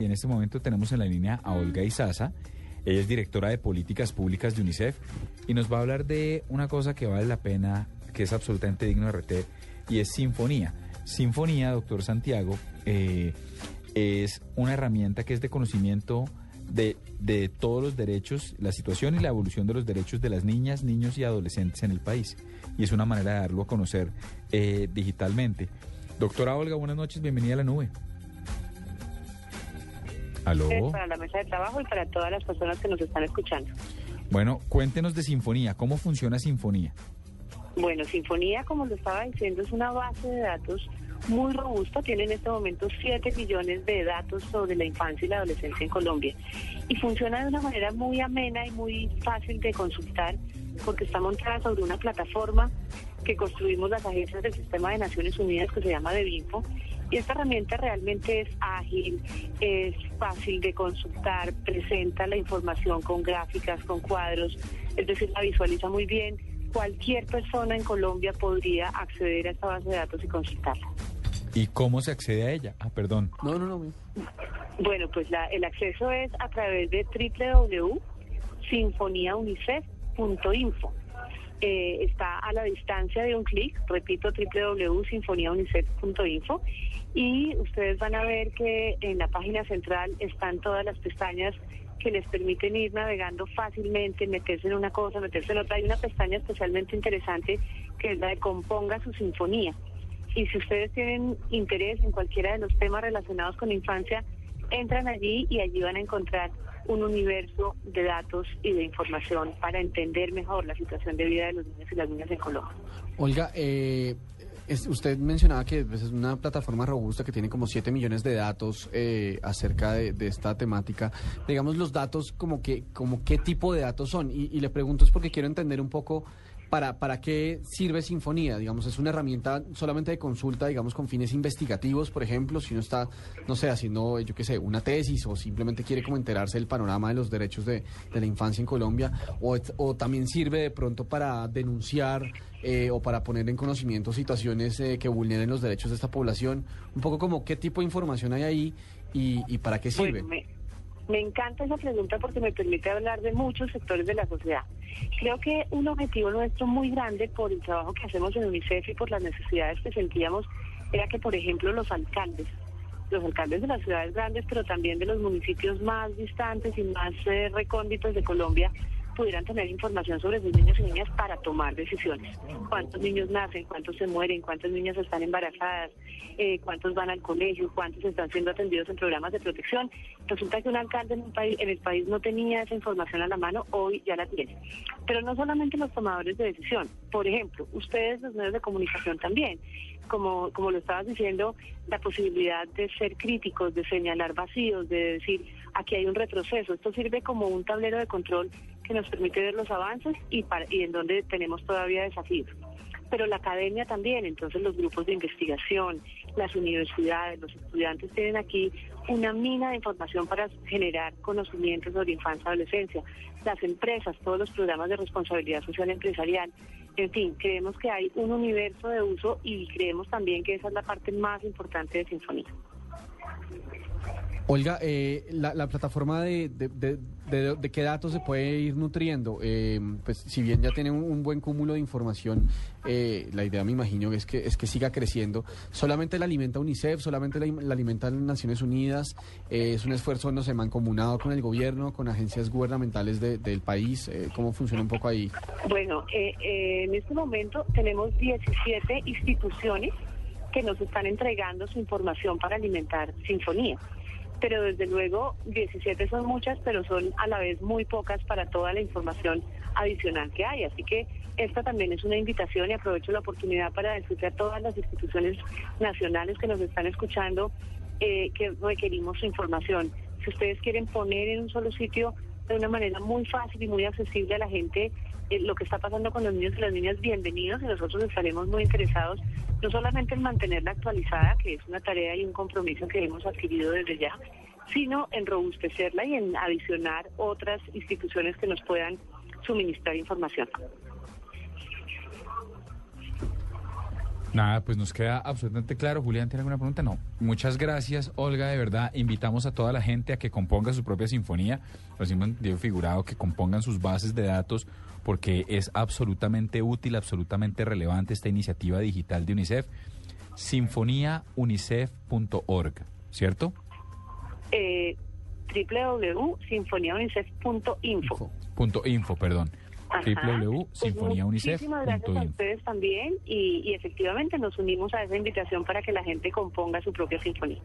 Y en este momento tenemos en la línea a Olga Izaza. Ella es directora de políticas públicas de UNICEF y nos va a hablar de una cosa que vale la pena, que es absolutamente digno de RT, y es Sinfonía. Sinfonía, doctor Santiago, eh, es una herramienta que es de conocimiento de, de, todos los derechos, la situación y la evolución de los derechos de las niñas, niños y adolescentes en el país. Y es una manera de darlo a conocer eh, digitalmente. Doctora Olga, buenas noches, bienvenida a la nube. ¿Aló? Para la mesa de trabajo y para todas las personas que nos están escuchando. Bueno, cuéntenos de Sinfonía, ¿cómo funciona Sinfonía? Bueno, Sinfonía, como lo estaba diciendo, es una base de datos muy robusta, tiene en este momento 7 millones de datos sobre la infancia y la adolescencia en Colombia. Y funciona de una manera muy amena y muy fácil de consultar porque está montada sobre una plataforma que construimos las agencias del Sistema de Naciones Unidas que se llama DEVINFO. Y esta herramienta realmente es ágil, es fácil de consultar, presenta la información con gráficas, con cuadros, es decir, la visualiza muy bien. Cualquier persona en Colombia podría acceder a esta base de datos y consultarla. ¿Y cómo se accede a ella? Ah, perdón. No, no, no. Bueno, pues la, el acceso es a través de www.sinfoniaunicef.info. Eh, está a la distancia de un clic, repito, www.sinfoniaunicef.info y ustedes van a ver que en la página central están todas las pestañas que les permiten ir navegando fácilmente, meterse en una cosa, meterse en otra. Hay una pestaña especialmente interesante que es la de componga su sinfonía. Y si ustedes tienen interés en cualquiera de los temas relacionados con infancia, entran allí y allí van a encontrar un universo de datos y de información para entender mejor la situación de vida de los niños y las niñas en Colombia. Olga, eh, usted mencionaba que pues, es una plataforma robusta que tiene como 7 millones de datos eh, acerca de, de, esta temática. Digamos, los datos, como que, como qué tipo de datos son. Y, y le pregunto es porque quiero entender un poco ¿Para, ¿Para qué sirve Sinfonía? Digamos, es una herramienta solamente de consulta, digamos, con fines investigativos, por ejemplo, si uno está, no sé, haciendo, yo qué sé, una tesis o simplemente quiere como enterarse del panorama de los derechos de, de la infancia en Colombia, o, o, también sirve de pronto para denunciar eh, o para poner en conocimiento situaciones eh, que vulneren los derechos de esta población. Un poco como qué tipo de información hay ahí y, y para qué sirve. Bueno, me... Me encanta esa pregunta porque me permite hablar de muchos sectores de la sociedad. Creo que un objetivo nuestro muy grande por el trabajo que hacemos en UNICEF y por las necesidades que sentíamos era que, por ejemplo, los alcaldes, los alcaldes de las ciudades grandes, pero también de los municipios más distantes y más eh, recónditos de Colombia, pudieran tener información sobre sus niños y niñas para tomar decisiones. Cuántos niños nacen, cuántos se mueren, cuántas niñas están embarazadas, eh, cuántos van al colegio, cuántos están siendo atendidos en programas de protección. Resulta que un alcalde en, un país, en el país no tenía esa información a la mano, hoy ya la tiene. Pero no solamente los tomadores de decisión, por ejemplo, ustedes los medios de comunicación también, como, como lo estabas diciendo, la posibilidad de ser críticos, de señalar vacíos, de decir, aquí hay un retroceso. Esto sirve como un tablero de control que nos permite ver los avances y, para, y en donde tenemos todavía desafíos. Pero la academia también, entonces los grupos de investigación, las universidades, los estudiantes tienen aquí una mina de información para generar conocimientos sobre infancia y adolescencia. Las empresas, todos los programas de responsabilidad social empresarial. En fin, creemos que hay un universo de uso y creemos también que esa es la parte más importante de Sinfonía. Olga, eh, la, la, plataforma de, de, de, de, qué datos se puede ir nutriendo, eh, pues si bien ya tiene un, buen cúmulo de información, eh, la idea me imagino es que es que siga creciendo. Solamente la alimenta UNICEF, solamente la, la alimentan Naciones Unidas. Eh, es un esfuerzo no sé mancomunado con el gobierno, con agencias gubernamentales del país. ¿Cómo funciona un poco ahí? Bueno, en este momento tenemos 17 instituciones que nos están entregando su información para alimentar Sinfonía pero desde luego 17 son muchas, pero son a la vez muy pocas para toda la información adicional que hay. Así que esta también es una invitación y aprovecho la oportunidad para decirle a todas las instituciones nacionales que nos están escuchando eh, que requerimos su información. Si ustedes quieren poner en un solo sitio de una manera muy fácil y muy accesible a la gente eh, lo que está pasando con los niños y las niñas, bienvenidos y nosotros estaremos muy interesados no solamente en mantenerla actualizada, que es una tarea y un compromiso que hemos adquirido desde ya, sino en robustecerla y en adicionar otras instituciones que nos puedan suministrar información. Nada, pues nos queda absolutamente claro. Julián, ¿tiene alguna pregunta? No. Muchas gracias, Olga, de verdad. Invitamos a toda la gente a que componga su propia sinfonía, lo Diego figurado, que compongan sus bases de datos, porque es absolutamente útil, absolutamente relevante esta iniciativa digital de UNICEF. Sinfoníaunicef.org, ¿cierto? Eh, www.sinfoniaunicef.info. Punto info, perdón www.sinfoniaunicef.info. Muchísimas gracias a ustedes también y, y efectivamente nos unimos a esa invitación para que la gente componga su propia sinfonía.